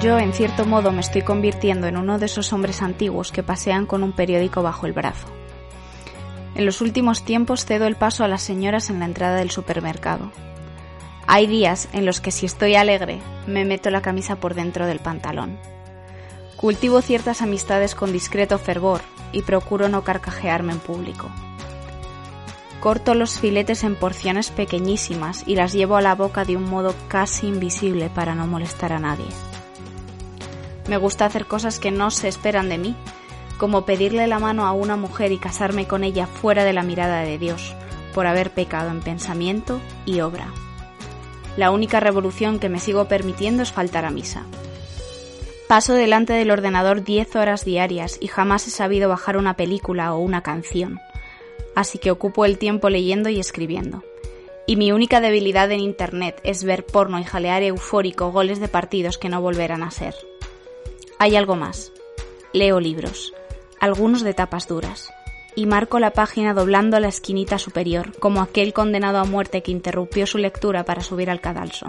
Yo, en cierto modo, me estoy convirtiendo en uno de esos hombres antiguos que pasean con un periódico bajo el brazo. En los últimos tiempos cedo el paso a las señoras en la entrada del supermercado. Hay días en los que si estoy alegre, me meto la camisa por dentro del pantalón. Cultivo ciertas amistades con discreto fervor y procuro no carcajearme en público. Corto los filetes en porciones pequeñísimas y las llevo a la boca de un modo casi invisible para no molestar a nadie. Me gusta hacer cosas que no se esperan de mí, como pedirle la mano a una mujer y casarme con ella fuera de la mirada de Dios, por haber pecado en pensamiento y obra. La única revolución que me sigo permitiendo es faltar a misa. Paso delante del ordenador 10 horas diarias y jamás he sabido bajar una película o una canción, así que ocupo el tiempo leyendo y escribiendo. Y mi única debilidad en Internet es ver porno y jalear eufórico goles de partidos que no volverán a ser. Hay algo más. Leo libros, algunos de tapas duras, y marco la página doblando la esquinita superior, como aquel condenado a muerte que interrumpió su lectura para subir al cadalso.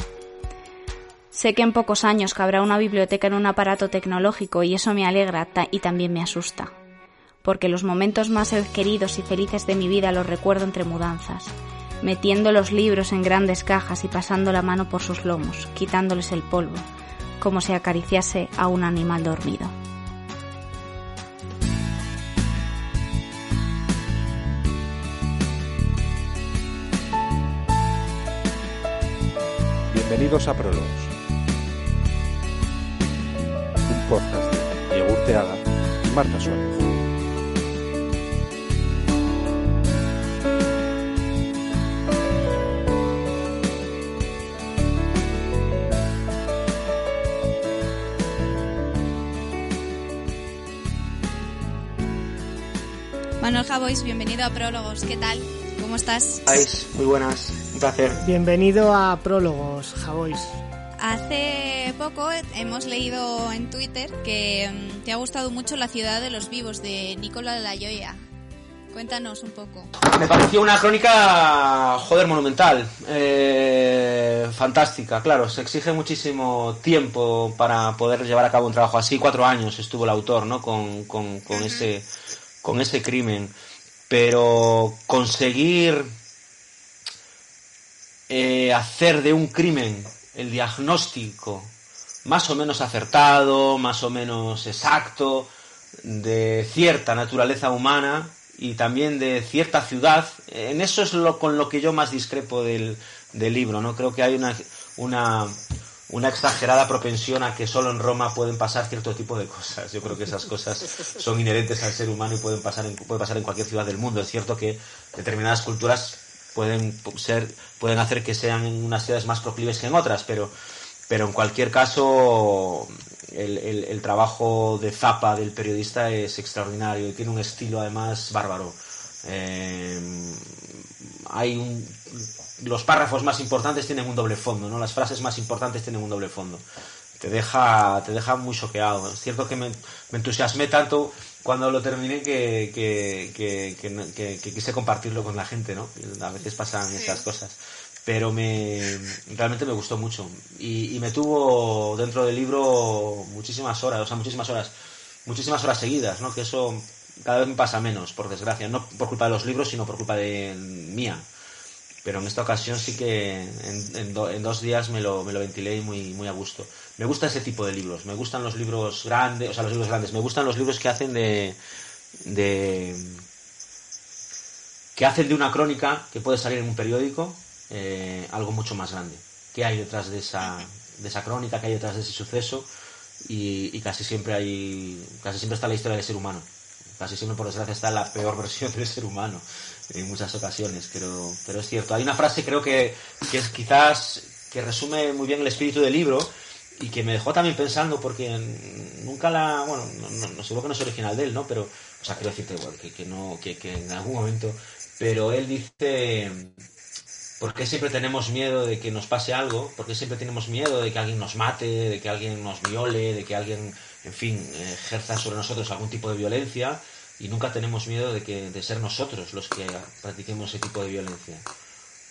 Sé que en pocos años cabrá una biblioteca en un aparato tecnológico y eso me alegra y también me asusta, porque los momentos más queridos y felices de mi vida los recuerdo entre mudanzas, metiendo los libros en grandes cajas y pasando la mano por sus lomos, quitándoles el polvo, como si acariciase a un animal dormido. Bienvenidos a Prólogos, un podcast de Diego Urteaga y Marta Suárez. Manuel Javois, bienvenido a Prólogos. ¿Qué tal? ¿Cómo estás? Muy buenas, un placer. Bienvenido a Prólogos, Javois. Hace poco hemos leído en Twitter que mm, te ha gustado mucho La ciudad de los vivos de Nicola Layoya. Cuéntanos un poco. Me pareció una crónica, joder, monumental. Eh, fantástica, claro. Se exige muchísimo tiempo para poder llevar a cabo un trabajo así. Cuatro años estuvo el autor, ¿no? Con, con, con ese con ese crimen, pero conseguir eh, hacer de un crimen el diagnóstico más o menos acertado, más o menos exacto, de cierta naturaleza humana y también de cierta ciudad, en eso es lo con lo que yo más discrepo del, del libro, ¿no? Creo que hay una, una una exagerada propensión a que solo en Roma pueden pasar cierto tipo de cosas. Yo creo que esas cosas son inherentes al ser humano y pueden pasar en, puede pasar en cualquier ciudad del mundo. Es cierto que determinadas culturas pueden ser, pueden hacer que sean en unas ciudades más proclives que en otras, pero, pero en cualquier caso el, el, trabajo de Zapa del periodista es extraordinario y tiene un estilo además bárbaro. Eh, hay un, los párrafos más importantes tienen un doble fondo, ¿no? Las frases más importantes tienen un doble fondo. Te deja, te deja muy choqueado. Es cierto que me, entusiasmé tanto cuando lo terminé que, que, quise compartirlo con la gente, ¿no? A veces pasan estas cosas. Pero me, realmente me gustó mucho. Y, y me tuvo dentro del libro muchísimas horas, o sea, muchísimas horas, muchísimas horas seguidas, ¿no? Que eso cada vez me pasa menos, por desgracia. No por culpa de los libros, sino por culpa de mía pero en esta ocasión sí que en, dos días me lo, me lo ventilé muy, muy a gusto. Me gusta ese tipo de libros, me gustan los libros grandes, o sea, los libros grandes, me gustan los libros que hacen de, de que hacen de una crónica que puede salir en un periódico eh, algo mucho más grande. ¿Qué hay detrás de esa, de esa crónica? ¿Qué hay detrás de ese suceso? y, y casi siempre hay, casi siempre está la historia del ser humano. Casi siempre, por desgracia, está la peor versión del ser humano en muchas ocasiones, pero, pero es cierto. Hay una frase, creo que, que es quizás que resume muy bien el espíritu del libro y que me dejó también pensando porque nunca la, bueno, no, no, seguro que no es original de él, ¿no? Pero, o sea, quiero decirte que, que no, que, que en algún momento, pero él dice, ¿por qué siempre tenemos miedo de que nos pase algo? ¿Por qué siempre tenemos miedo de que alguien nos mate, de que alguien nos viole, de que alguien, en fin, ejerza sobre nosotros algún tipo de violencia? Y nunca tenemos miedo de, que, de ser nosotros los que practiquemos ese tipo de violencia.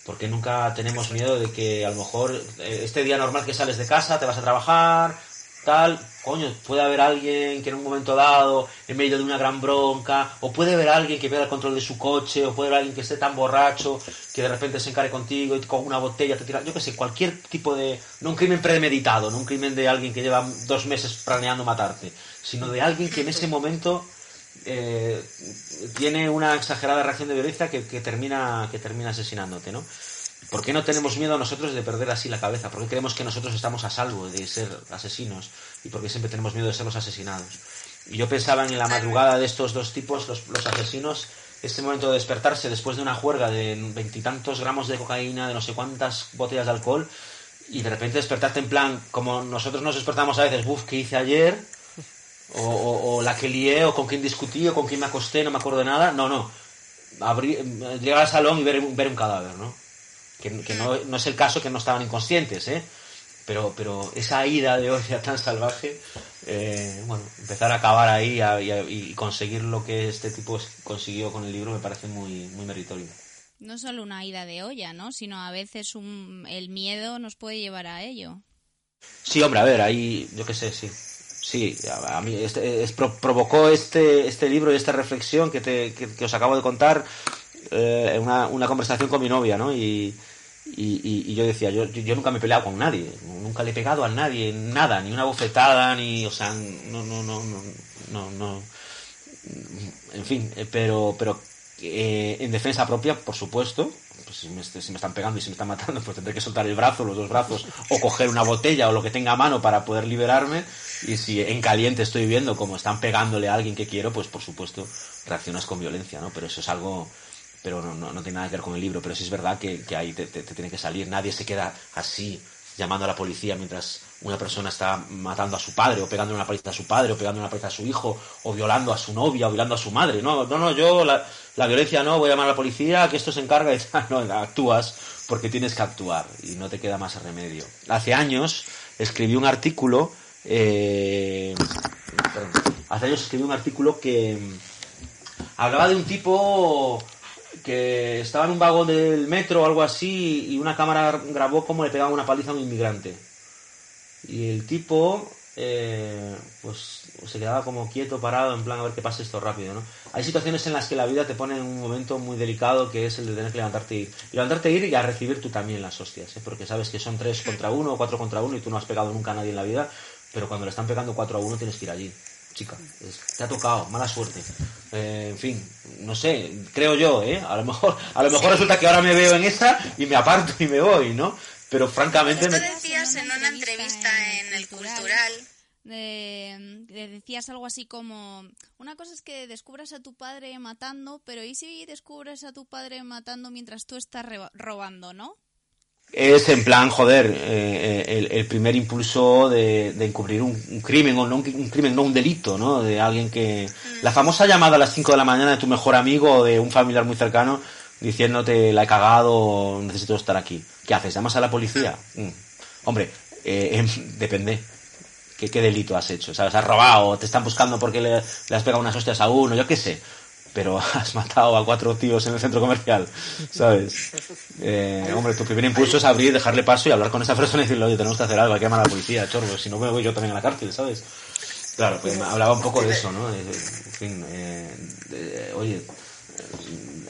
Porque nunca tenemos miedo de que a lo mejor eh, este día normal que sales de casa, te vas a trabajar, tal, coño, puede haber alguien que en un momento dado, en medio de una gran bronca, o puede haber alguien que pierda el control de su coche, o puede haber alguien que esté tan borracho que de repente se encare contigo y con una botella te tira, yo qué sé, cualquier tipo de, no un crimen premeditado, no un crimen de alguien que lleva dos meses planeando matarte, sino de alguien que en ese momento eh, tiene una exagerada reacción de violencia que, que, termina, que termina asesinándote, ¿no? ¿Por qué no tenemos miedo nosotros de perder así la cabeza? ¿Por qué creemos que nosotros estamos a salvo de ser asesinos? ¿Y por qué siempre tenemos miedo de ser los asesinados? Y yo pensaba en la madrugada de estos dos tipos, los, los asesinos, este momento de despertarse después de una juerga de veintitantos gramos de cocaína, de no sé cuántas botellas de alcohol, y de repente despertarte en plan, como nosotros nos despertamos a veces, buf, ¿qué hice ayer? O, o, o, la que lié, o con quién discutí, o con quién me acosté, no me acuerdo de nada. No, no. Abrir, llegar al salón y ver, ver un cadáver, ¿no? Que, que no, no, es el caso que no estaban inconscientes, ¿eh? Pero, pero esa ida de olla tan salvaje, eh, bueno, empezar a acabar ahí a, y, a, y, conseguir lo que este tipo consiguió con el libro me parece muy, muy meritorio. No solo una ida de olla, ¿no? Sino a veces un, el miedo nos puede llevar a ello. Sí, hombre, a ver, ahí, yo qué sé, sí. Sí, a mí este, es, provocó este, este libro y esta reflexión que, te, que, os acabo de contar eh, una, una, conversación con mi novia, ¿no? Y, y, y yo decía, yo, yo, nunca me he peleado con nadie, nunca le he pegado a nadie, nada, ni una bofetada, ni, o sea, no, no, no, no, no, no en fin, pero, pero eh, en defensa propia, por supuesto, pues si me, si me, están pegando y si me están matando, pues tendré que soltar el brazo, los dos brazos, o coger una botella o lo que tenga a mano para poder liberarme. Y si en caliente estoy viendo como están pegándole a alguien que quiero, pues por supuesto reaccionas con violencia, ¿no? Pero eso es algo, pero no, no, no tiene nada que ver con el libro, pero sí es verdad que, que ahí te, te, tiene que salir, nadie se queda así llamando a la policía mientras una persona está matando a su padre, o pegando una paliza a su padre, o pegando una paliza a su hijo, o violando a su novia, o violando a su madre. No, no, no, yo la, la violencia no, voy a llamar a la policía, que esto se encarga y no, actúas porque tienes que actuar y no te queda más remedio. Hace años escribí un artículo, eh, perdón, hace años escribí un artículo que hablaba de un tipo que estaba en un vagón del metro o algo así y una cámara grabó cómo le pegaba una paliza a un inmigrante. Y el tipo, eh, pues se quedaba como quieto, parado, en plan a ver qué pasa esto rápido, ¿no? Hay situaciones en las que la vida te pone en un momento muy delicado que es el de tener que levantarte. Y levantarte e ir y a recibir tú también las hostias, ¿eh? Porque sabes que son tres contra uno o cuatro contra uno y tú no has pegado nunca a nadie en la vida, pero cuando le están pegando cuatro a uno tienes que ir allí chica. Te ha tocado, mala suerte. Eh, en fin, no sé, creo yo, ¿eh? A lo mejor, a lo mejor resulta que ahora me veo en esa y me aparto y me voy, ¿no? Pero francamente... Decías en una entrevista en el Cultural... Eh, decías algo así como una cosa es que descubras a tu padre matando pero y si descubres a tu padre matando mientras tú estás robando no es en plan, joder, eh, el, el, primer impulso de, de encubrir un, un, crimen, o no un, un, crimen, no un delito, ¿no? De alguien que... Mm. La famosa llamada a las 5 de la mañana de tu mejor amigo o de un familiar muy cercano diciéndote, la he cagado, necesito estar aquí. ¿Qué haces? ¿Llamas a la policía? Mm. Hombre, eh, eh, depende. ¿Qué, ¿Qué, delito has hecho? ¿Sabes? ¿Has robado? ¿Te están buscando porque le, le has pegado unas hostias a uno? Yo qué sé pero has matado a cuatro tíos en el centro comercial, ¿sabes? Eh, hombre, tu primer impulso es abrir, dejarle paso y hablar con esa persona y decirle, oye, tenemos que hacer algo, hay que llamar a la policía, chorro, si no me voy yo también a la cárcel, ¿sabes? Claro, pues me hablaba un poco de eso, ¿no? En fin, eh, eh, oye,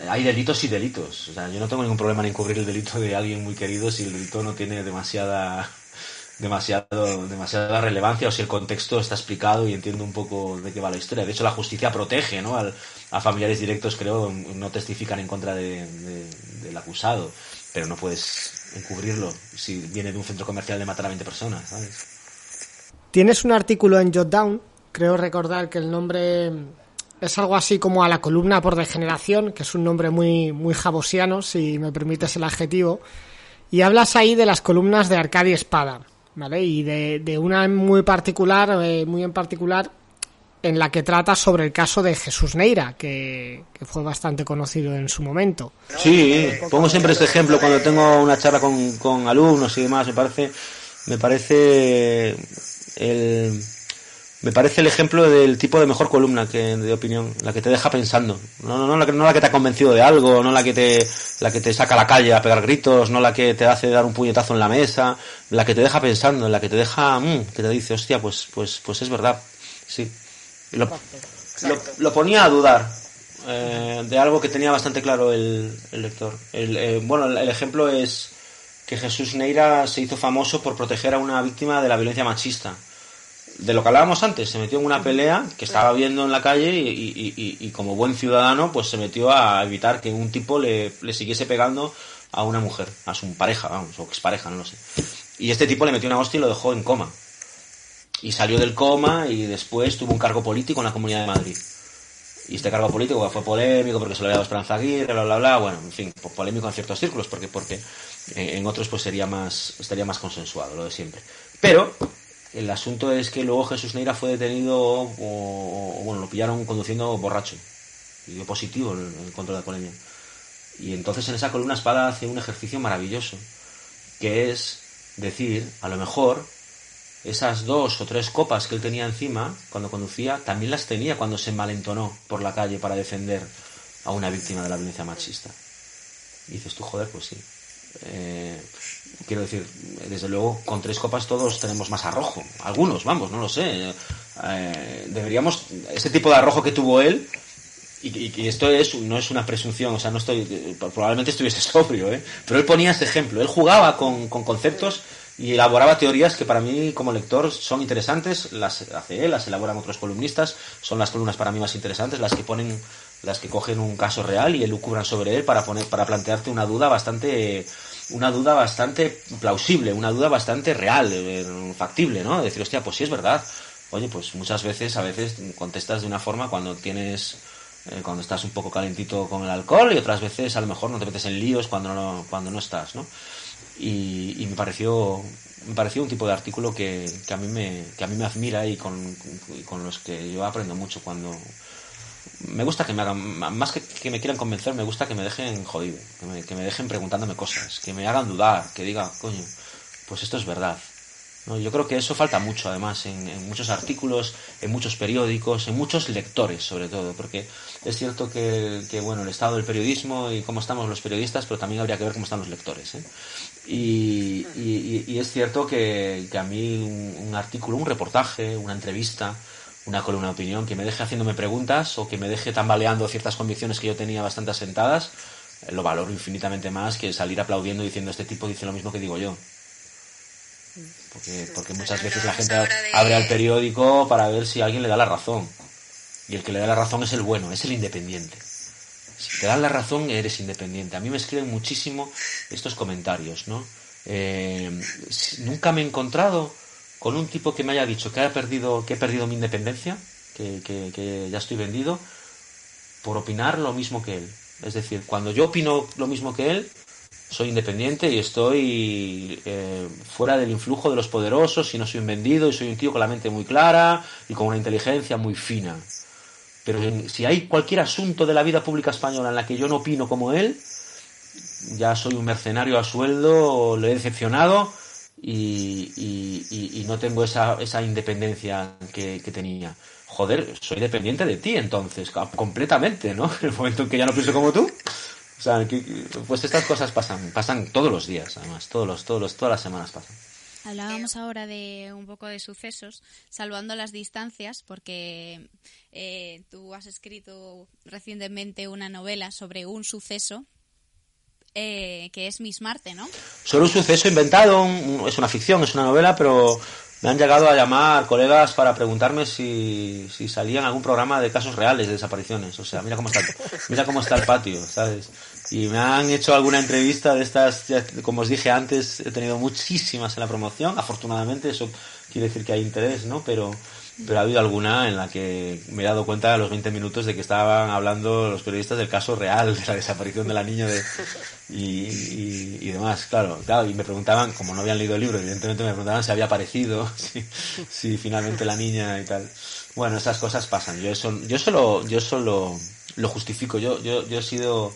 hay delitos y delitos. O sea, yo no tengo ningún problema en encubrir el delito de alguien muy querido si el delito no tiene demasiada demasiado, demasiada relevancia o si el contexto está explicado y entiendo un poco de qué va la historia. De hecho, la justicia protege ¿no? Al, a familiares directos, creo, no testifican en contra de, de, del acusado, pero no puedes encubrirlo si viene de un centro comercial de matar a 20 personas. Tienes un artículo en Jotdown, creo recordar que el nombre es algo así como a la columna por degeneración, que es un nombre muy, muy jabosiano, si me permites el adjetivo, y hablas ahí de las columnas de Arcadia Espada, ¿vale? Y de, de una muy particular, eh, muy en particular, en la que trata sobre el caso de Jesús Neira, que, que, fue bastante conocido en su momento. Sí, pongo siempre este ejemplo cuando tengo una charla con, con alumnos y demás, me parece, me parece el, me parece el ejemplo del tipo de mejor columna que de opinión, la que te deja pensando, no, no, no, la, que, no la que te ha convencido de algo, no la que te, la que te saca a la calle a pegar gritos, no la que te hace dar un puñetazo en la mesa, la que te deja pensando, la que te deja, mmm, que te dice, hostia, pues, pues, pues es verdad, sí. Lo, lo, lo, ponía a dudar eh, de algo que tenía bastante claro el, el lector. El, eh, bueno, el, el, ejemplo es que Jesús Neira se hizo famoso por proteger a una víctima de la violencia machista. De lo que hablábamos antes, se metió en una pelea que estaba viendo en la calle y, y, y, y como buen ciudadano, pues se metió a evitar que un tipo le, le siguiese pegando a una mujer, a su pareja, vamos, o expareja, no lo sé. Y este tipo le metió una hostia y lo dejó en coma y salió del coma y después tuvo un cargo político en la Comunidad de Madrid. Y este cargo político fue polémico porque se lo había dado Esperanza Aguirre, bla, bla, bla. Bueno, en fin, polémico en ciertos círculos porque, porque en otros pues sería más, estaría más consensuado, lo de siempre. Pero el asunto es que luego Jesús Neira fue detenido o, bueno, lo pillaron conduciendo borracho. Y dio positivo en el control de alcoholemia. Y entonces en esa columna espada hace un ejercicio maravilloso, que es decir, a lo mejor esas dos o tres copas que él tenía encima cuando conducía, también las tenía cuando se malentonó por la calle para defender a una víctima de la violencia machista. Y dices tú, joder, pues sí. Eh, quiero decir, desde luego, con tres copas todos tenemos más arrojo. Algunos, vamos, no lo sé. Eh, deberíamos, ese tipo de arrojo que tuvo él, y, esto es, no es una presunción, o sea, no estoy, probablemente estuviese sobrio, ¿eh? pero él ponía este ejemplo. Él jugaba con conceptos y elaboraba teorías que para mí como lector son interesantes, las hace él, las elaboran otros columnistas, son las columnas para mí más interesantes, las que ponen, las que cogen un caso real y elucubran sobre él para poner, para plantearte una duda bastante, una duda bastante plausible, una duda bastante real, factible, ¿no? Decir, hostia, pues sí es verdad. Oye, pues muchas veces, a veces contestas de una forma cuando tienes, eh, cuando estás un poco calentito con el alcohol y otras veces a lo mejor no te metes en líos cuando no, cuando no estás, ¿no? Y, y, me pareció me pareció un tipo de artículo que, que, a mí me que a mí me admira y con, y con los que yo aprendo mucho cuando me gusta que me hagan más que, que me quieran convencer me gusta que me dejen jodido que me, que me dejen preguntándome cosas que me hagan dudar que diga coño pues esto es verdad ¿no? Yo creo que eso falta mucho, además, en, en, muchos artículos, en muchos periódicos, en muchos lectores, sobre todo, porque es cierto que, que, bueno, el estado del periodismo y cómo estamos los periodistas, pero también habría que ver cómo están los lectores. ¿eh? Y, y, y, es cierto que, que a mí un, un, artículo, un reportaje, una entrevista, una columna de opinión que me deje haciéndome preguntas o que me deje tambaleando ciertas convicciones que yo tenía bastante asentadas, lo valoro infinitamente más que salir aplaudiendo diciendo este tipo dice lo mismo que digo yo. Porque, porque muchas veces la gente abre al periódico para ver si alguien le da la razón. Y el que le da la razón es el bueno, es el independiente. Si te dan la razón, eres independiente. A mí me escriben muchísimo estos comentarios, ¿no? Eh, nunca me he encontrado con un tipo que me haya dicho que, haya perdido, que he perdido mi independencia, que, que, que ya estoy vendido, por opinar lo mismo que él. Es decir, cuando yo opino lo mismo que él, soy independiente y estoy eh, fuera del influjo de los poderosos y no soy un vendido y soy un tío con la mente muy clara y con una inteligencia muy fina. Pero si hay cualquier asunto de la vida pública española en la que yo no opino como él, ya soy un mercenario a sueldo, le he decepcionado y, no tengo esa, esa independencia que, que, tenía. Joder, soy dependiente de ti entonces, completamente, ¿no? En el momento en que ya no pienso como tú. O sea, que, pues estas cosas pasan, pasan todos los días, además, todos los, todos los, todas las semanas pasan. Hablábamos ahora de un poco de sucesos, salvando las distancias, porque eh, tú has escrito recientemente una novela sobre un suceso eh, que es Miss Marte, ¿no? Sobre un suceso inventado, un, es una ficción, es una novela, pero me han llegado a llamar colegas para preguntarme si, si salía en algún programa de casos reales de desapariciones. O sea, mira cómo está, mira cómo está el patio, ¿sabes? Y me han hecho alguna entrevista de estas, como os dije antes, he tenido muchísimas en la promoción, afortunadamente, eso quiere decir que hay interés, ¿no? Pero, pero ha habido alguna en la que me he dado cuenta a los 20 minutos de que estaban hablando los periodistas del caso real, de la desaparición de la niña de, y, y, demás, claro, claro, y me preguntaban, como no habían leído el libro, evidentemente me preguntaban si había aparecido, si, si finalmente la niña y tal. Bueno, esas cosas pasan. Yo eso, yo solo, yo solo lo justifico. Yo, yo, yo he sido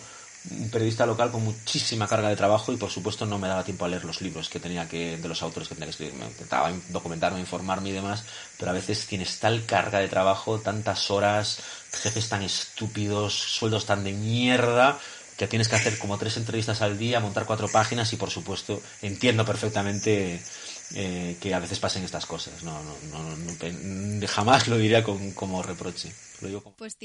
un periodista local con muchísima carga de trabajo y por supuesto no me daba tiempo a leer los libros que tenía que de los autores que tenía que escribir. Me intentaba documentarme informarme y demás pero a veces tienes tal carga de trabajo tantas horas jefes tan estúpidos sueldos tan de mierda que tienes que hacer como tres entrevistas al día montar cuatro páginas y por supuesto entiendo perfectamente eh, que a veces pasen estas cosas. No, no, no, jamás lo diría con, como reproche. Lo digo como... pues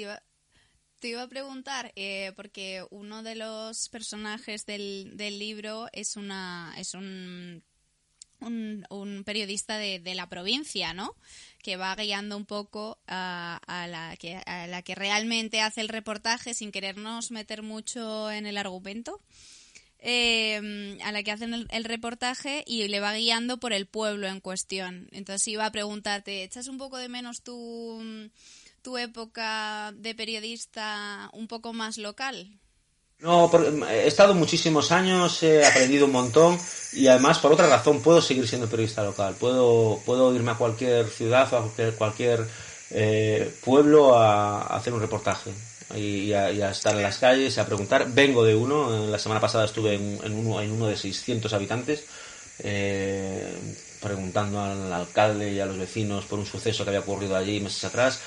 te iba a preguntar, eh, porque uno de los personajes del, del libro es una es un, un, periodista de, de, la provincia, ¿no? Que va guiando un poco a, a, la que, a la que realmente hace el reportaje sin querernos meter mucho en el argumento. Eh, a la que hacen el, el, reportaje y le va guiando por el pueblo en cuestión. Entonces iba a preguntarte, ¿echas un poco de menos tu tu época de periodista un poco más local? No, he estado muchísimos años, he aprendido un montón y además por otra razón puedo seguir siendo periodista local. Puedo, puedo irme a cualquier ciudad a cualquier, cualquier eh, pueblo a, hacer un reportaje y, a, estar en las calles, a preguntar. Vengo de uno, la semana pasada estuve en, en uno, en uno de 600 habitantes. Eh, preguntando al alcalde y a los vecinos por un suceso que había ocurrido allí meses atrás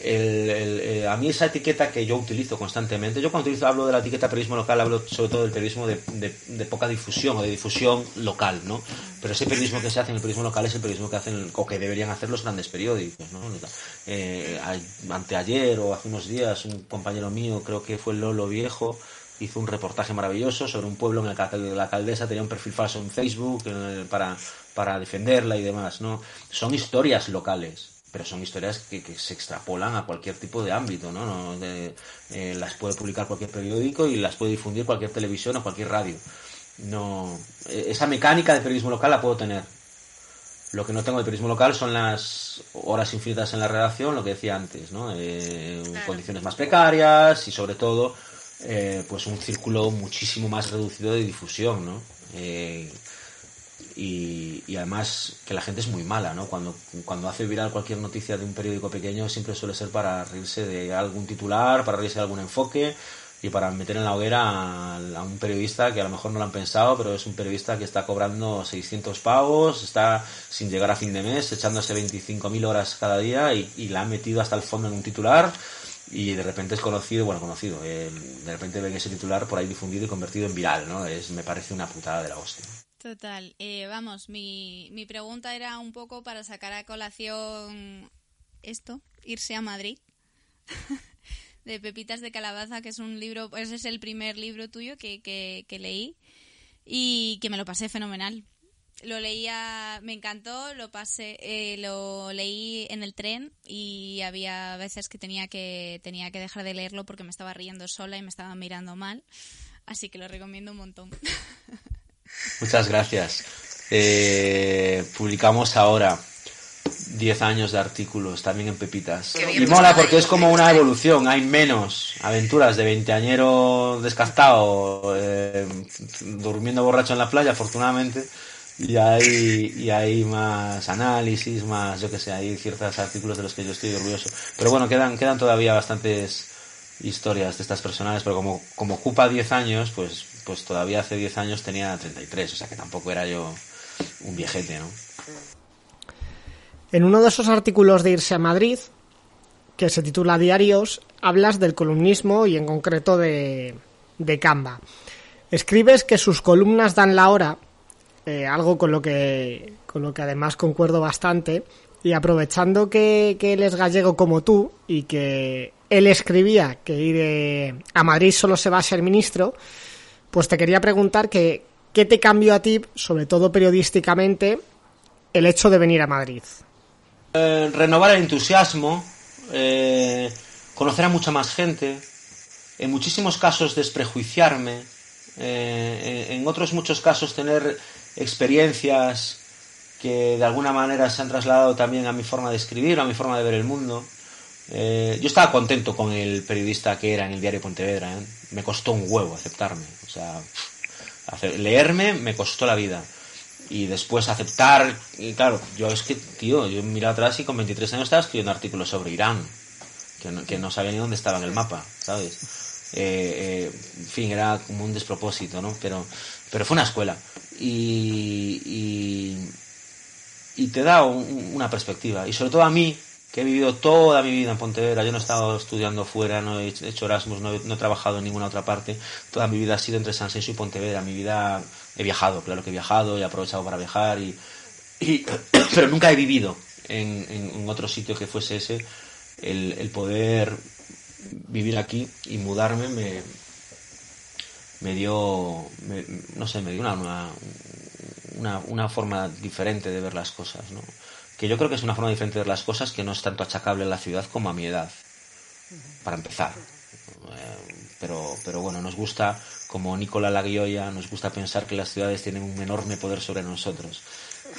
el, eh, a mí esa etiqueta que yo utilizo constantemente, yo cuando utilizo, hablo de la etiqueta periodismo local, hablo sobre todo del periodismo de, de, poca difusión o de difusión local, ¿no? Pero ese periodismo que se hace en el periodismo local es el periodismo que hacen o que deberían hacer los grandes periódicos, ¿no? Eh, anteayer o hace unos días un compañero mío, creo que fue Lolo Viejo, hizo un reportaje maravilloso sobre un pueblo en el que la alcaldesa tenía un perfil falso en Facebook para, para defenderla y demás, ¿no? Son historias locales pero son historias que, que, se extrapolan a cualquier tipo de ámbito, ¿no? no de, eh, las puede publicar cualquier periódico y las puede difundir cualquier televisión o cualquier radio. No, eh, esa mecánica de periodismo local la puedo tener. Lo que no tengo de periodismo local son las horas infinitas en la redacción, lo que decía antes, ¿no? Eh, claro. Condiciones más precarias y sobre todo, eh, pues un círculo muchísimo más reducido de difusión, ¿no? Y, y, además que la gente es muy mala, ¿no? Cuando, cuando hace viral cualquier noticia de un periódico pequeño siempre suele ser para reírse de algún titular, para reírse de algún enfoque y para meter en la hoguera a, un periodista que a lo mejor no lo han pensado, pero es un periodista que está cobrando 600 pavos, está sin llegar a fin de mes, echándose 25.000 horas cada día y, y la han metido hasta el fondo en un titular y de repente es conocido, bueno, conocido, eh, de repente ven ese titular por ahí difundido y convertido en viral, ¿no? Es, me parece una putada de la hostia. Total. Eh, vamos, mi, mi pregunta era un poco para sacar a colación esto, irse a Madrid. de Pepitas de Calabaza, que es un libro, ese es el primer libro tuyo que, que, que leí y que me lo pasé fenomenal. Lo leía, me encantó, lo pasé, eh, lo leí en el tren y había veces que tenía que tenía que dejar de leerlo porque me estaba riendo sola y me estaba mirando mal, así que lo recomiendo un montón. Muchas gracias. Eh, publicamos ahora 10 años de artículos también en Pepitas. Y mola porque es como una evolución. Hay menos aventuras de veinteañero descastado, eh, durmiendo borracho en la playa, afortunadamente. Y hay, y hay más análisis, más, yo que sé, hay ciertos artículos de los que yo estoy orgulloso. Pero bueno, quedan, quedan todavía bastantes historias de estas personales, pero como, como ocupa 10 años, pues pues todavía hace 10 años tenía 33, o sea que tampoco era yo un viejete, ¿no? En uno de esos artículos de Irse a Madrid, que se titula Diarios, hablas del columnismo y en concreto de, de Canva. Escribes que sus columnas dan la hora, eh, algo con lo que con lo que además concuerdo bastante, y aprovechando que, que él es gallego como tú y que él escribía que ir eh, a Madrid solo se va a ser ministro, pues te quería preguntar que, qué te cambió a ti, sobre todo periodísticamente, el hecho de venir a Madrid. Eh, renovar el entusiasmo, eh, conocer a mucha más gente, en muchísimos casos desprejuiciarme, eh, en otros muchos casos tener experiencias que de alguna manera se han trasladado también a mi forma de escribir, a mi forma de ver el mundo. Eh, yo estaba contento con el periodista que era en el diario Pontevedra. ¿eh? Me costó un huevo aceptarme. O sea, leerme me costó la vida. Y después aceptar. Claro, yo es que, tío, yo miré atrás y con 23 años estaba escribiendo artículos sobre Irán. Que no, que no sabía ni dónde estaba en el mapa, ¿sabes? Eh, en fin, era como un despropósito, ¿no? Pero, pero fue una escuela. y, y, y te da una perspectiva. Y sobre todo a mí, que he vivido toda mi vida en Pontevedra, yo no he estado estudiando fuera, no he hecho Erasmus, no he, trabajado en ninguna otra parte, toda mi vida ha sido entre San Senso y Pontevedra, mi vida he viajado, claro que he viajado, he aprovechado para viajar, y, pero nunca he vivido en, en, otro sitio que fuese ese, el, poder vivir aquí y mudarme me, me dio, no sé, me dio una, una, una forma diferente de ver las cosas, ¿no? Que yo creo que es una forma diferente de ver las cosas que no es tanto achacable a la ciudad como a mi edad, para empezar. Eh, pero, pero bueno, nos gusta, como Nicola Laguioya, nos gusta pensar que las ciudades tienen un enorme poder sobre nosotros.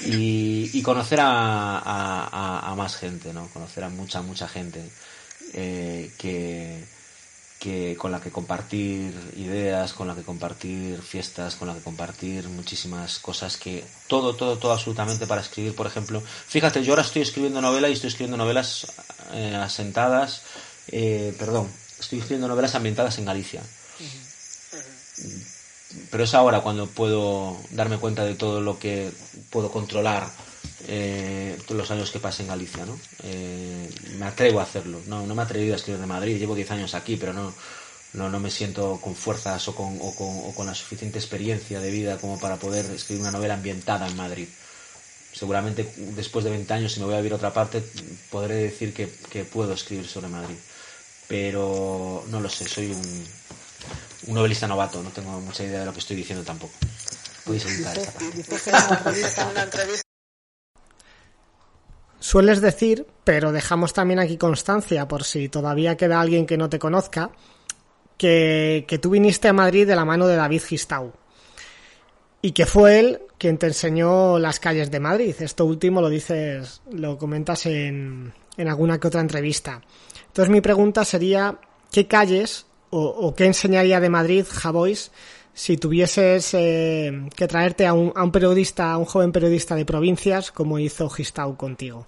Y, y conocer a, a, más gente, ¿no? Conocer a mucha, mucha gente eh, que, con la que compartir ideas, con la que compartir fiestas, con la que compartir muchísimas cosas que todo, todo, todo absolutamente para escribir, por ejemplo. Fíjate, yo ahora estoy escribiendo novela y estoy escribiendo novelas eh, asentadas, eh, perdón, estoy escribiendo novelas ambientadas en Galicia. Pero es ahora cuando puedo darme cuenta de todo lo que puedo controlar eh, todos los años que pasé en Galicia, ¿no? Eh, me atrevo a hacerlo. No, no me he atrevido a escribir de Madrid, llevo 10 años aquí, pero no, no, no me siento con fuerzas o con, o, con, o con la suficiente experiencia de vida como para poder escribir una novela ambientada en Madrid. Seguramente después de 20 años, si me voy a vivir a otra parte, podré decir que, que puedo escribir sobre Madrid. Pero no lo sé, soy un, un novelista novato, no tengo mucha idea de lo que estoy diciendo tampoco. Podéis editar esta parte. Sueles decir, pero dejamos también aquí constancia por si todavía queda alguien que no te conozca, que, tú viniste a Madrid de la mano de David Gistau y que fue él quien te enseñó las calles de Madrid. Esto último lo dices, lo comentas en, en alguna que otra entrevista. Entonces mi pregunta sería, ¿qué calles o, qué enseñaría de Madrid Javois si tuvieses eh, que traerte a un, a un periodista, a un joven periodista de provincias como hizo Gistau contigo?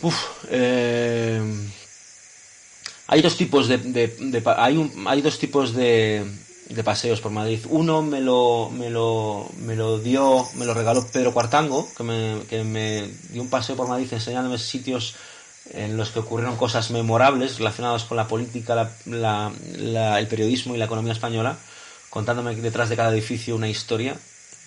Uf, eh, hay dos tipos de, hay, un, hay dos tipos de, de, paseos por Madrid. Uno me lo, me lo, me lo dio, me lo regaló Pedro Cuartango, que me, que me dio un paseo por Madrid enseñándome sitios en los que ocurrieron cosas memorables relacionadas con la política, la, la, el periodismo y la economía española, contándome detrás de cada edificio una historia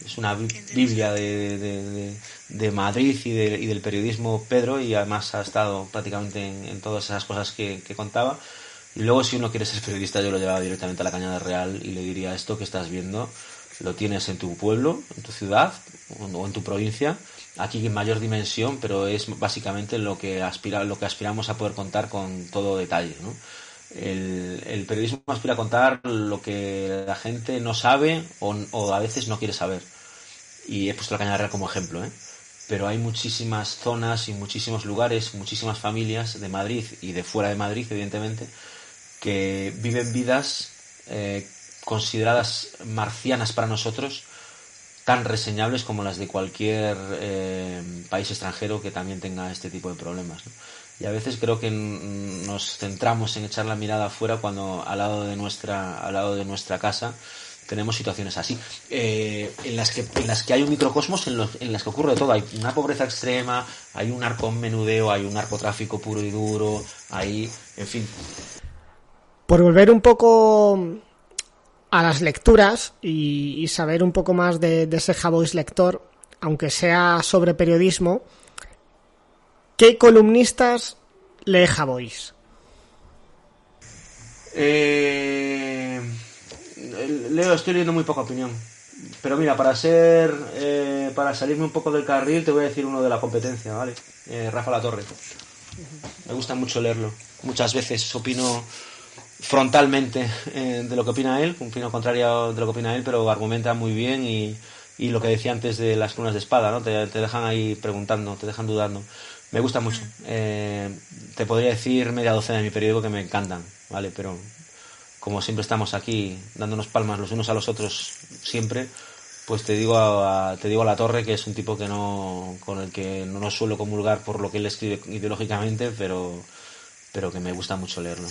es una biblia de, de, Madrid y, y, del periodismo Pedro y además ha estado prácticamente en, todas esas cosas que, contaba. Y luego si uno quiere ser periodista yo lo llevaba directamente a la Cañada Real y le diría esto que estás viendo lo tienes en tu pueblo, en tu ciudad o en tu provincia, aquí en mayor dimensión, pero es básicamente lo que, aspira, lo que aspiramos a poder contar con todo detalle. ¿no? El, periodismo aspira a contar lo que la gente no sabe o, o, a veces no quiere saber. Y he puesto la Cañada Real como ejemplo, ¿eh? Pero hay muchísimas zonas y muchísimos lugares, muchísimas familias de Madrid y de fuera de Madrid, evidentemente, que viven vidas eh, consideradas marcianas para nosotros, tan reseñables como las de cualquier eh, país extranjero que también tenga este tipo de problemas. y a veces creo que nos centramos en echar la mirada afuera cuando al lado de nuestra al lado de nuestra casa tenemos situaciones así. Eh, en las que en las que hay un microcosmos en, los, en las que ocurre todo. Hay una pobreza extrema hay un menudeo, hay un narcotráfico puro y duro hay en fin. Por volver un poco a las lecturas y, saber un poco más de, de ese Javois lector aunque sea sobre periodismo ¿Qué columnistas lee Javois? Eh, Leo, estoy leyendo muy poca opinión. Pero mira, para ser, eh, para salirme un poco del carril, te voy a decir uno de la competencia, ¿vale? Eh, Rafa La Torre. Me gusta mucho leerlo. Muchas veces opino frontalmente eh, de lo que opina él, opino contrario de lo que opina él, pero argumenta muy bien y, lo que decía antes de las crunas de espada, ¿no? Te, dejan ahí preguntando, te dejan dudando. Me gusta mucho. Eh, te podría decir media docena de mi periódico que me encantan, ¿vale? Pero como siempre estamos aquí dándonos palmas los unos a los otros siempre, pues te digo a, te digo a la torre que es un tipo que no con el que no nos suelo comulgar por lo que él escribe ideológicamente, pero pero que me gusta mucho leerlo.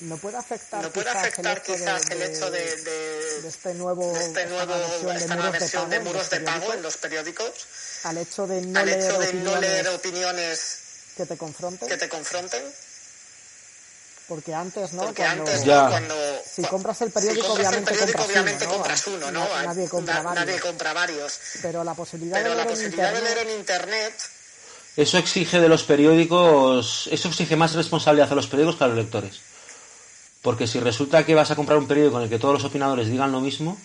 ¿No puede afectar, ¿No puede afectar quizás el hecho de, de, de este nuevo, de este nuevo esta nueva versión de muros de pago en los periódicos? Al hecho de no, al leer, hecho de opiniones no leer opiniones que te confronten. que te confronten. Porque antes, ¿no? Porque cuando, antes, cuando si compras el periódico, si compras el obviamente, periódico, compras, obviamente uno, ¿no? compras uno, ¿no? Na- Nadie compra Na- varios. nadie compra varios. Pero la posibilidad Pero de la leer en posibilidad de internet, leer en internet Eso exige de los periódicos, eso exige más responsabilidad a los periódicos que a los lectores. Porque si resulta que vas a comprar un periódico en el que todos los opinadores digan lo mismo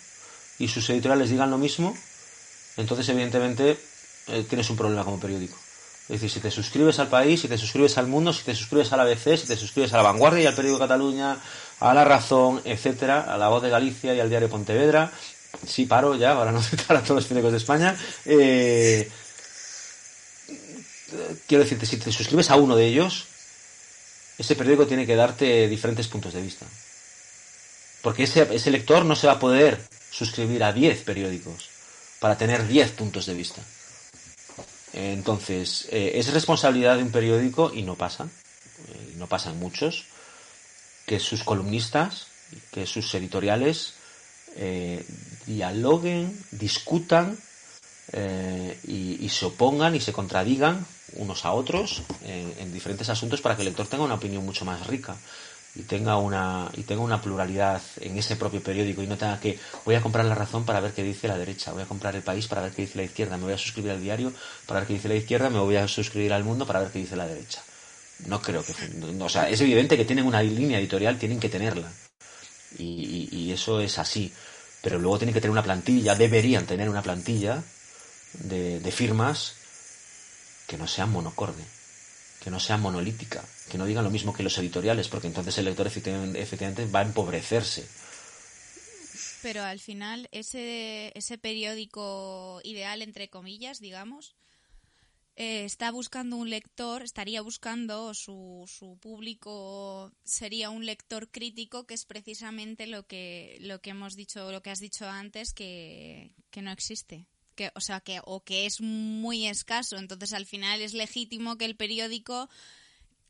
y sus editoriales digan lo mismo, entonces evidentemente eh, tienes un problema como periódico. Es decir, si te suscribes al país, si te suscribes al mundo, si te suscribes a la ABC, si te suscribes a la Vanguardia y al periódico Cataluña, a La Razón, etcétera, a La Voz de Galicia y al Diario Pontevedra, sí paro ya para no citar a todos los periódicos de España, eh, quiero decirte, si te suscribes a uno de ellos, ese periódico tiene que darte diferentes puntos de vista. Porque ese, ese lector no se va a poder suscribir a 10 periódicos para tener 10 puntos de vista. Entonces, eh, es responsabilidad de un periódico, y no pasa, eh, no pasa en muchos, que sus columnistas, que sus editoriales eh, dialoguen, discutan eh, y se opongan y se contradigan unos a otros en, en diferentes asuntos para que el lector tenga una opinión mucho más rica y tenga una y tenga una pluralidad en ese propio periódico y no tenga que voy a comprar la razón para ver qué dice la derecha voy a comprar el país para ver qué dice la izquierda me voy a suscribir al diario para ver qué dice la izquierda me voy a suscribir al mundo para ver qué dice la derecha no creo que o sea es evidente que tienen una línea editorial tienen que tenerla. Y, y- y eso es así. Pero luego tienen que tener una plantilla deberían tener una plantilla de, de firmas que no sean monocorde que no sea monolítica, que no digan lo mismo que los editoriales, porque entonces el lector efectivamente, efectivamente va a empobrecerse. Pero al final, ese, ese periódico ideal, entre comillas, digamos, eh, está buscando un lector, estaría buscando, su, su público sería un lector crítico, que es precisamente lo que, lo que hemos dicho, lo que has dicho antes, que, que no existe. Que, o sea, que, o que es muy escaso. Entonces, al final es legítimo que el periódico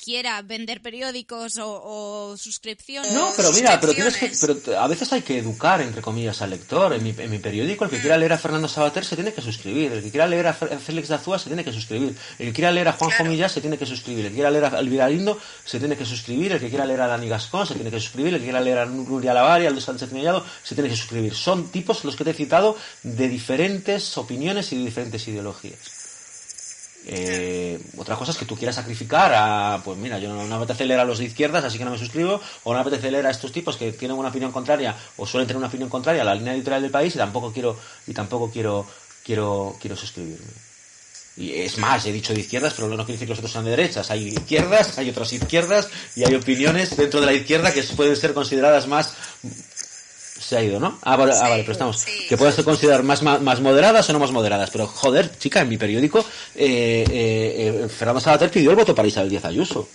quiera vender periódicos o, o suscripciones. No, pero mira, pero tienes que, pero a veces hay que educar, entre comillas, al lector. En mi, en mi periódico, el que quiera leer a Fernando Sabater se tiene que suscribir. El que quiera leer a Félix Dazúa se tiene que suscribir. El que quiera leer a Juanjo Millás se tiene que suscribir. El que quiera leer a Elvira Lindo se tiene que suscribir. El que quiera leer a Dani Gascón se tiene que suscribir. El que quiera leer a Nuria Lavari, a Luis Sánchez Mellado se tiene que suscribir. Son tipos los que te he citado de diferentes opiniones y de diferentes ideologías. Eh, otra cosa es que tú quieras sacrificar a, pues mira, yo no, no me apetece leer a los de izquierdas, así que no me suscribo, o no me apetece leer a estos tipos que tienen una opinión contraria o suelen tener una opinión contraria a la línea editorial del país y tampoco quiero y tampoco quiero quiero quiero suscribirme. Y es más, he dicho de izquierdas, pero no quiere decir que los otros sean de derechas. Hay izquierdas, hay otras izquierdas y hay opiniones dentro de la izquierda que pueden ser consideradas más se ha ido, ¿no? Ah, vale, ah, vale, pero estamos. sí, que pueden ser consideradas más, más moderadas o no más moderadas. Pero, joder, chica, en mi periódico, eh, eh, eh, Fernando Sabater pidió el voto para Isabel Díaz Ayuso.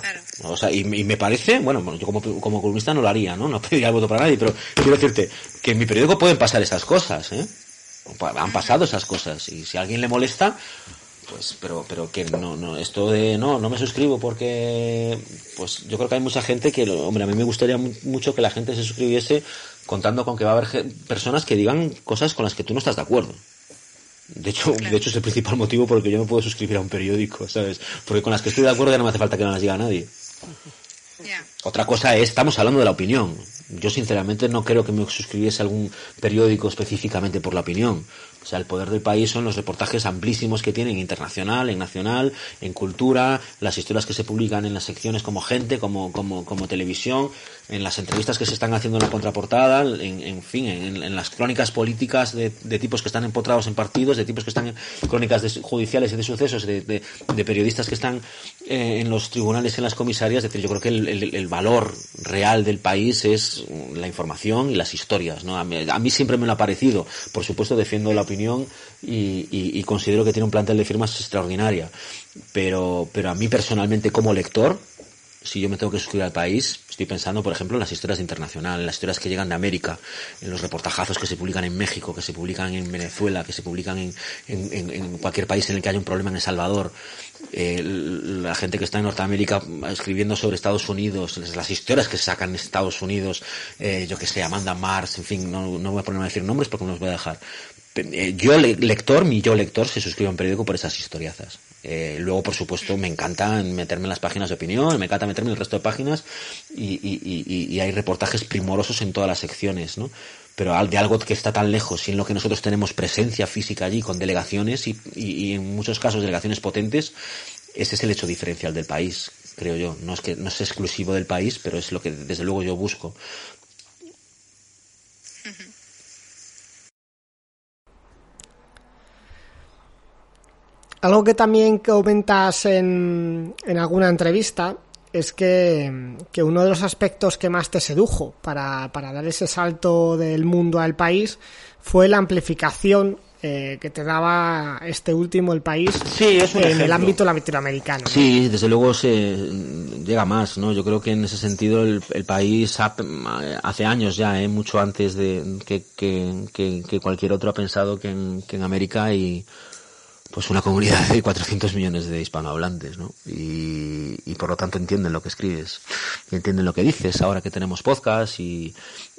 Claro. O sea, y, y me parece, bueno, bueno, yo como, como columnista no lo haría, ¿no? No pediría el voto para nadie, pero quiero decirte que en mi periódico pueden pasar esas cosas, ¿eh? Han pasado esas cosas. Y si a alguien le molesta, pues, pero, pero que no, no, esto de, no, no me suscribo porque, pues yo creo que hay mucha gente que, hombre, a mí me gustaría mu- mucho que la gente se suscribiese contando con que va a haber personas que digan cosas con las que tú no estás de acuerdo. De hecho, de hecho es el principal motivo por el que yo me puedo suscribir a un periódico, ¿sabes? Porque con las que estoy de acuerdo ya no me hace falta que no las diga nadie. Otra cosa es, estamos hablando de la opinión. Yo sinceramente no creo que me suscribiese a algún periódico específicamente por la opinión. O sea, el poder del país son los reportajes amplísimos que tienen internacional, en nacional, en cultura, las historias que se publican en las secciones como gente, como, como, como televisión, en las entrevistas que se están haciendo en la contraportada, en, en fin, en, las crónicas políticas de, de, tipos que están empotrados en partidos, de tipos que están en crónicas de, judiciales y de sucesos, de, de, periodistas que están eh, en los tribunales en las comisarias. Es decir, yo creo que el, el, valor real del país es la información y las historias. ¿no? A, mí, siempre me lo ha parecido. Por supuesto, defiendo y, considero que tiene un plantel de firmas extraordinaria. Pero, pero a mí personalmente como lector, si yo me tengo que suscribir al país, estoy pensando, por ejemplo, en las historias de internacional, en las historias que llegan de América, en los reportajazos que se publican en México, que se publican en Venezuela, que se publican en, en, cualquier país en el que haya un problema en El Salvador. Eh, la gente que está en Norteamérica escribiendo sobre Estados Unidos, las historias que se sacan en Estados Unidos, eh, yo que sé, Amanda Mars, en fin, no, no voy a ponerme a decir nombres porque no los voy a dejar yo lector, mi yo lector, se suscribe a un periódico por esas historiazas. Eh, luego, por supuesto, me encanta meterme en las páginas de opinión, me encanta meterme en el resto de páginas y, y, hay reportajes primorosos en todas las secciones, ¿no? Pero de algo que está tan lejos y en lo que nosotros tenemos presencia física allí con delegaciones y, y en muchos casos delegaciones potentes, ese es el hecho diferencial del país, creo yo. No es que no es exclusivo del país, pero es lo que desde luego yo busco. Algo que también comentas en, en alguna entrevista es que, que, uno de los aspectos que más te sedujo para, para dar ese salto del mundo al país fue la amplificación eh, que te daba este último el país sí, es en ejemplo. el ámbito latinoamericano. ¿no? Sí, desde luego se llega más, ¿no? Yo creo que en ese sentido el, el país ha, hace años ya, ¿eh? mucho antes de que, que, que, cualquier otro ha pensado que en, que en América hay pues una comunidad de 400 millones de hispanohablantes, ¿no? Y, y por lo tanto entienden lo que escribes entienden lo que dices ahora que tenemos podcast y,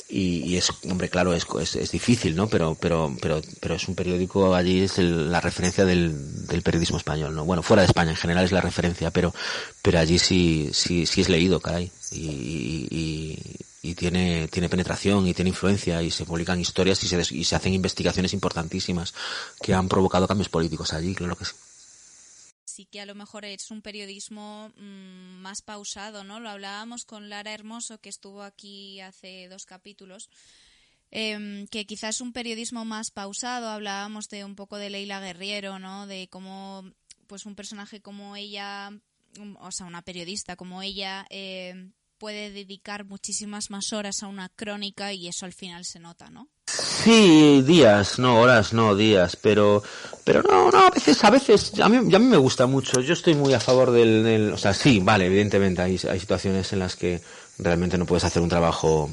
y, y es, hombre, claro, es, es, es, difícil, ¿no? Pero, pero, pero, pero es un periódico, allí es el, la referencia del, del periodismo español, ¿no? Bueno, fuera de España en general es la referencia, pero, pero allí sí, sí, sí es leído, caray. Y, y, tiene, tiene penetración y tiene influencia y se publican historias y se, y se hacen investigaciones importantísimas que han provocado cambios políticos allí, claro que sí sí que a lo mejor es un periodismo mmm, más pausado, ¿no? Lo hablábamos con Lara Hermoso, que estuvo aquí hace dos capítulos, eh, que quizás un periodismo más pausado. Hablábamos de un poco de Leila Guerriero, ¿no? De cómo, pues un personaje como ella, o sea, una periodista como ella, eh, puede dedicar muchísimas más horas a una crónica y eso al final se nota, ¿no? Sí, días, no horas, no días, pero, pero no, no, a veces, a veces, a mí, a mí me gusta mucho. Yo estoy muy a favor del, del o sea, sí, vale, evidentemente hay, hay situaciones en las que realmente no puedes hacer un trabajo,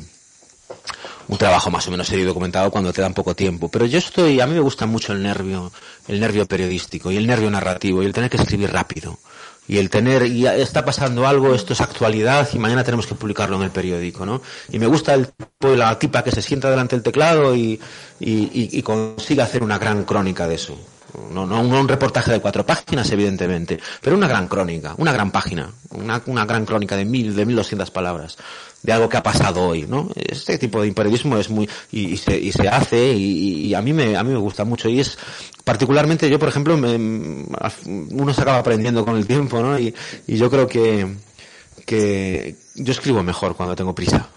un trabajo más o menos serio y documentado cuando te dan poco tiempo. Pero yo estoy, a mí me gusta mucho el nervio, el nervio periodístico y el nervio narrativo y el tener que escribir rápido y el tener, y está pasando algo, esto es actualidad y mañana tenemos que publicarlo en el periódico, ¿no? Y me gusta el tipo la tipa que se sienta delante del teclado y, y, y, y consigue hacer una gran crónica de eso. No, no, un reportaje de cuatro páginas, evidentemente, pero una gran crónica, una gran página, una, una gran crónica de mil, de mil doscientas palabras, de algo que ha pasado hoy, ¿no? Este tipo de periodismo es muy, y, y, se, y se hace, y, y, a mí me, a mí me gusta mucho, y es, particularmente yo, por ejemplo, me, uno se acaba aprendiendo con el tiempo, ¿no? Y, y yo creo que, que yo escribo mejor cuando tengo prisa.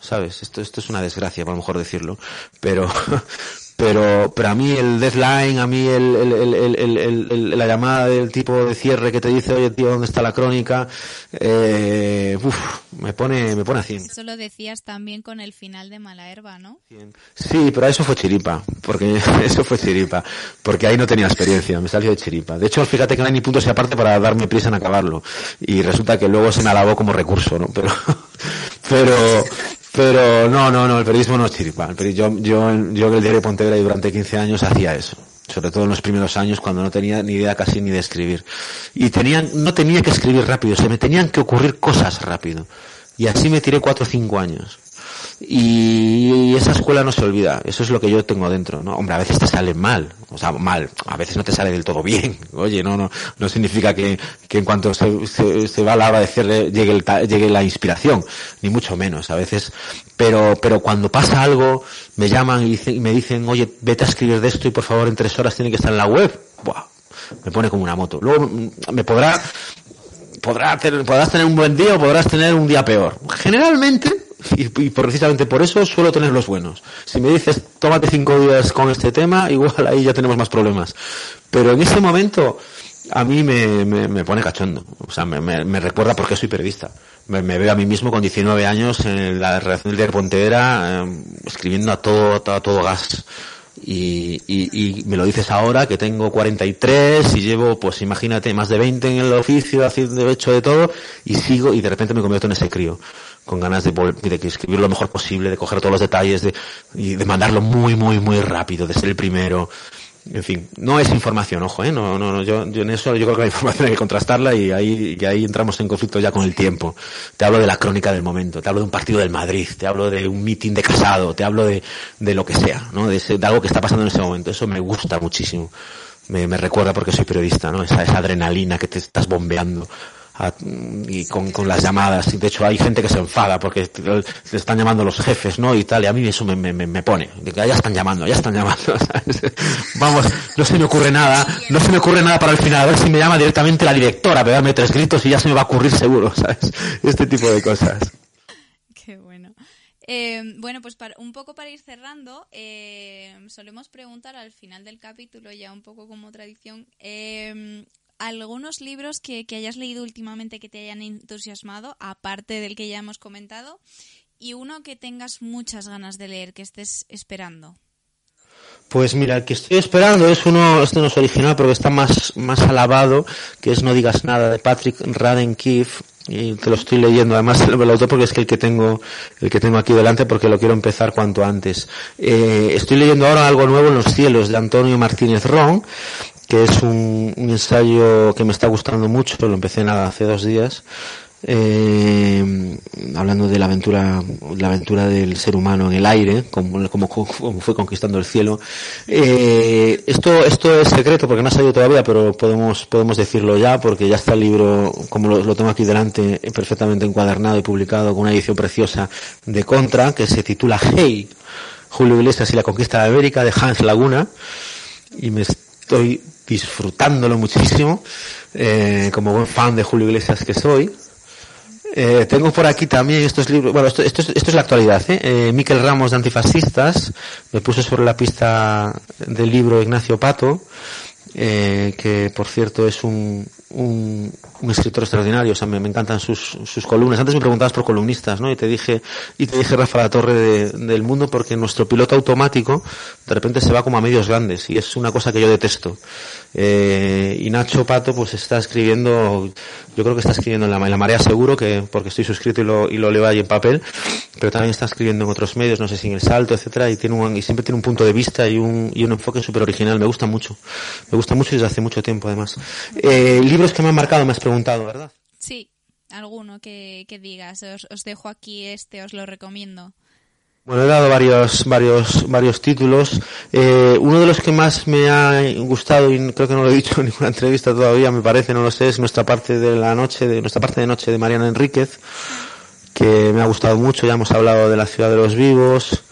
¿sabes? Esto, esto es una desgracia, por lo mejor decirlo, pero, pero, pero a mí el deadline, a mí el, el, el, la llamada del tipo de cierre que te dice, oye tío, ¿dónde está la crónica? Eh, uf, me pone, me pone así. Eso lo decías también con el final de Mala Herba, ¿no? Sí, pero eso fue chiripa, porque eso fue chiripa, porque ahí no tenía experiencia, me salió de chiripa. De hecho, fíjate que no hay ni puntos y aparte para darme prisa en acabarlo. Y resulta que luego se me alabó como recurso, ¿no? Pero, pero, pero no, no, no, el periodismo no es chiripa. Yo, yo, yo el diario Pontevedra durante 15 años hacía eso. Sobre todo en los primeros años cuando no tenía ni idea casi ni de escribir. Y tenían, no tenía que escribir rápido, se me tenían que ocurrir cosas rápido. Y así me tiré cuatro o cinco años. Y esa escuela no se olvida. Eso es lo que yo tengo dentro, ¿no? Hombre, a veces te sale mal, o sea, mal, a veces no te sale del todo bien. Oye, no, no, no significa que, que en cuanto se, se, va a la hora de decirle llegue, el, llegue la inspiración, ni mucho menos. A veces, pero, pero cuando pasa algo, me llaman y, y me dicen, oye, vete a escribir de esto y por favor en tres horas tiene que estar en la web. Buah, me pone como una moto. Luego mm, me podrá, podrá tener, podrás tener un buen día o podrás tener un día peor. Generalmente, y, precisamente por eso suelo tener los buenos. Si me dices, tómate cinco días con este tema, igual ahí ya tenemos más problemas. Pero en ese momento, a mí me, me, pone cachondo. O sea, me, me, recuerda porque soy periodista. Me, veo a mí mismo con 19 años en la redacción del Pontevedra, eh, escribiendo a todo, a todo gas y, y, y, me lo dices ahora que tengo 43 y llevo, pues imagínate, más de 20 en el oficio, haciendo hecho de todo y sigo y de repente me convierto en ese crío con ganas de, de escribir lo mejor posible, de coger todos los detalles de, y de mandarlo muy, muy, muy rápido, de ser el primero, en fin, no es información, ojo, ¿eh? No, no, no yo, yo, en eso yo creo que la información hay que contrastarla y ahí, y ahí entramos en conflicto ya con el tiempo. Te hablo de la crónica del momento, te hablo de un partido del Madrid, te hablo de un mitin de casado, te hablo de, de lo que sea, ¿no? De, ese, de algo que está pasando en ese momento. Eso me gusta muchísimo. Me, me recuerda porque soy periodista, ¿no? Esa, esa adrenalina que te estás bombeando y con, con, las llamadas. y De hecho, hay gente que se enfada porque le están llamando los jefes, ¿no? Y tal, y a mí eso me, me, me pone. ya están llamando, ya están llamando. Vamos, no se me ocurre nada, no se me ocurre nada para el final. A ver si me llama directamente la directora, pegarme tres gritos y ya se me va a ocurrir seguro, ¿sabes? Este tipo de cosas. Qué bueno. Eh, bueno, pues un poco para ir cerrando, eh, solemos preguntar al final del capítulo, ya un poco como tradición, eh, algunos libros que, hayas leído últimamente que te hayan entusiasmado, aparte del que ya hemos comentado, y uno que tengas muchas ganas de leer, que estés esperando. Pues mira, el que estoy esperando es uno, este no es original, pero que está más, más alabado, que es No digas nada, de Patrick Radden Keefe, y te lo estoy leyendo además el autor porque es que el que tengo el que tengo aquí delante porque lo quiero empezar cuanto antes eh, estoy leyendo ahora algo nuevo en los cielos de Antonio Martínez Ron que es un, ensayo que me está gustando mucho, lo empecé nada hace dos días, eh, hablando de la aventura, la aventura del ser humano en el aire, como, como, fue conquistando el cielo. Eh, esto, esto es secreto porque no ha salido todavía, pero podemos, podemos decirlo ya porque ya está el libro, como lo, lo tengo aquí delante, perfectamente encuadernado y publicado con una edición preciosa de Contra, que se titula Hey, Julio Iglesias y la conquista de América de Hans Laguna. Y me estoy disfrutándolo muchísimo, eh, como buen fan de Julio Iglesias que soy. Eh, tengo por aquí también estos libros, bueno, esto, esto, esto es la actualidad, ¿eh? ¿eh? Miquel Ramos de Antifascistas, me puso sobre la pista del libro Ignacio Pato, eh, que por cierto es un, un, un, escritor extraordinario, o sea, me, me encantan sus, sus, columnas. Antes me preguntabas por columnistas, ¿no? Y te dije, y te dije Rafa La Torre de, del Mundo porque nuestro piloto automático de repente se va como a medios grandes y es una cosa que yo detesto. Eh, y Nacho Pato pues está escribiendo, yo creo que está escribiendo en la, en la Marea seguro, que porque estoy suscrito y lo, y lo leo ahí en papel, pero también está escribiendo en otros medios, no sé si en El Salto, etcétera, y tiene un, y siempre tiene un punto de vista y un, y un enfoque súper original. Me gusta mucho. Me gusta mucho desde hace mucho tiempo además. Eh, libros que me han marcado, me has preguntado, ¿verdad? Sí, alguno que, que digas. Os, os dejo aquí este, os lo recomiendo. Bueno, he dado varios, varios, varios títulos. Eh, uno de los que más me ha gustado y creo que no lo he dicho en ninguna entrevista todavía, me parece, no lo sé, es nuestra parte de la noche, de nuestra parte de noche de Mariana Enríquez, que me ha gustado mucho. Ya hemos hablado de la ciudad de los vivos,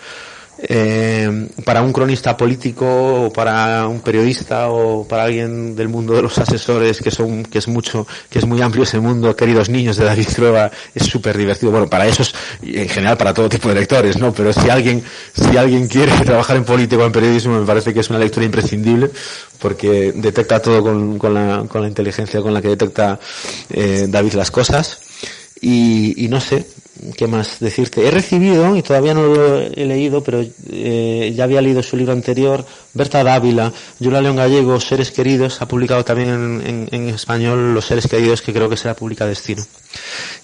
eh, para un cronista político o para un periodista o para alguien del mundo de los asesores que son que es mucho que es muy amplio ese mundo queridos niños de David Trueba es súper divertido bueno para esos y en general para todo tipo de lectores no pero si alguien si alguien quiere trabajar en político o en periodismo me parece que es una lectura imprescindible porque detecta todo con, con, la, con la inteligencia con la que detecta eh, David las cosas y, y no sé ¿Qué más decirte? He recibido, y todavía no lo he leído, pero eh, ya había leído su libro anterior, Berta Dávila, Yula León Gallego, Seres Queridos, ha publicado también en, español Los Seres Queridos, que creo que será publica Destino.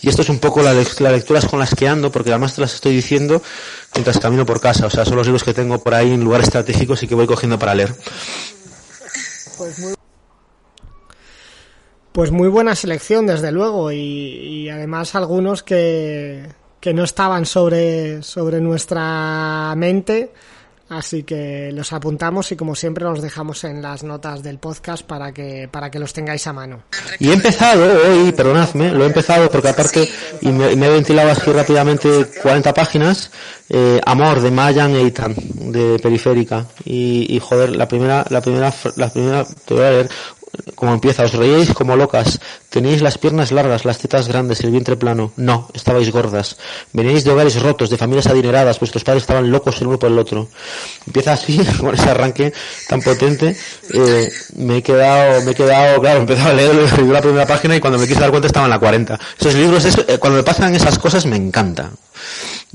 Y esto es un poco la, las lecturas con las que ando, porque además te las estoy diciendo mientras camino por casa, o sea, son los libros que tengo por ahí en lugares estratégicos y que voy cogiendo para leer. Pues pues muy buena selección, desde luego, y, y además algunos que, que no estaban sobre, sobre nuestra mente. Así que los apuntamos y como siempre los dejamos en las notas del podcast para que, para que los tengáis a mano. Y he empezado hoy, perdonadme, lo he empezado porque aparte, y me, me he ventilado así rápidamente 40 páginas, eh, Amor de Mayan Eitan, de Periférica. Y, y joder, la primera, la primera, la primera, te voy a leer, como empieza, os reíais como locas, teníais las piernas largas, las tetas grandes, el vientre plano. No, estabais gordas. Veníais de hogares rotos, de familias adineradas, vuestros padres estaban locos el uno por el otro. Empieza así, con ese arranque tan potente. Eh, me he quedado, me he quedado, claro, he empezado a leer la primera página y cuando me quise dar cuenta estaba en la 40. Esos libros, eh, cuando me pasan esas cosas me encanta.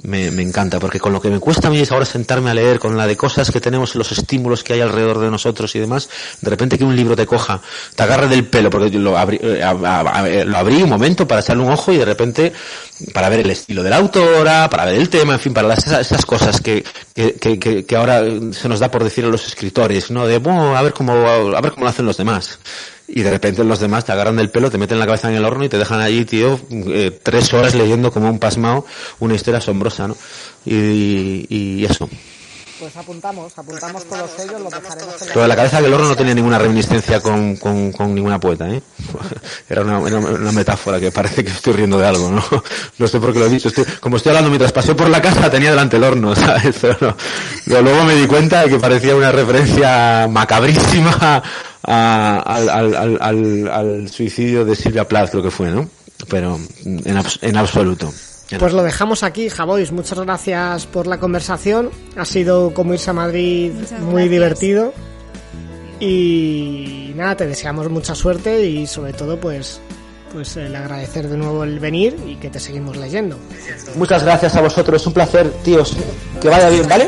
Me, me, encanta, porque con lo que me cuesta a mí es ahora sentarme a leer, con la de cosas que tenemos, los estímulos que hay alrededor de nosotros y demás, de repente que un libro te coja, te agarre del pelo, porque lo abrí, a, a, a, lo abrí un momento para echarle un ojo y de repente para ver el estilo de la autora, para ver el tema, en fin, para las, esas, esas cosas que, que, que, que, ahora se nos da por decir a los escritores, ¿no? De, bueno, a ver cómo, a ver cómo lo hacen los demás y de repente los demás te agarran del pelo, te meten la cabeza en el horno y te dejan allí, tío, eh, tres horas leyendo como un pasmao una historia asombrosa, ¿no? Y, y, y eso. Pues apuntamos, apuntamos con los sellos, lo dejaremos en Lo de la cabeza del horno no tenía ninguna reminiscencia con, con, con ninguna poeta, ¿eh? Era una, era una, metáfora que parece que estoy riendo de algo, ¿no? No sé por qué lo he dicho. Estoy, como estoy hablando mientras pasé por la casa tenía delante el horno, ¿sabes? Pero, no. Pero luego me di cuenta de que parecía una referencia macabrísima a, al, al, al, al, suicidio de Silvia Plath, creo que fue, ¿no? Pero en, abs en absoluto. Pues lo dejamos aquí, Javois. Muchas gracias por la conversación. Ha sido como irse a Madrid Muchas muy gracias. divertido. Y nada, te deseamos mucha suerte y sobre todo pues pues el agradecer de nuevo el venir y que te seguimos leyendo. Muchas gracias a vosotros, es un placer, tíos. Que vaya bien, ¿vale?